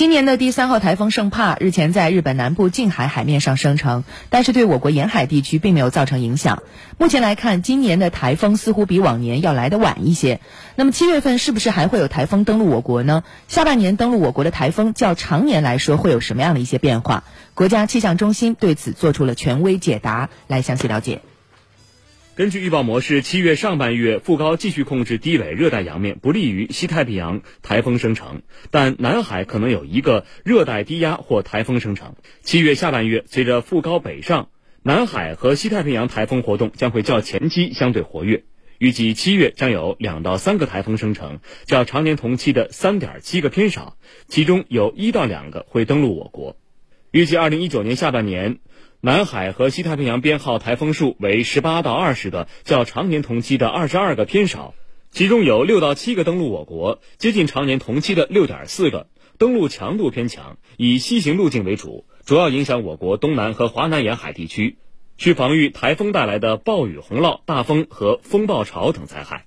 今年的第三号台风圣帕日前在日本南部近海海面上生成，但是对我国沿海地区并没有造成影响。目前来看，今年的台风似乎比往年要来得晚一些。那么七月份是不是还会有台风登陆我国呢？下半年登陆我国的台风较常年来说会有什么样的一些变化？国家气象中心对此做出了权威解答，来详细了解。根据预报模式，七月上半月副高继续控制低纬热带洋面，不利于西太平洋台风生成，但南海可能有一个热带低压或台风生成。七月下半月，随着副高北上，南海和西太平洋台风活动将会较前期相对活跃。预计七月将有两到三个台风生成，较常年同期的三点七个偏少，其中有一到两个会登陆我国。预计二零一九年下半年。南海和西太平洋编号台风数为十八到二十个，较常年同期的二十二个偏少，其中有六到七个登陆我国，接近常年同期的六点四个，登陆强度偏强，以西行路径为主，主要影响我国东南和华南沿海地区，需防御台风带来的暴雨、洪涝、大风和风暴潮等灾害。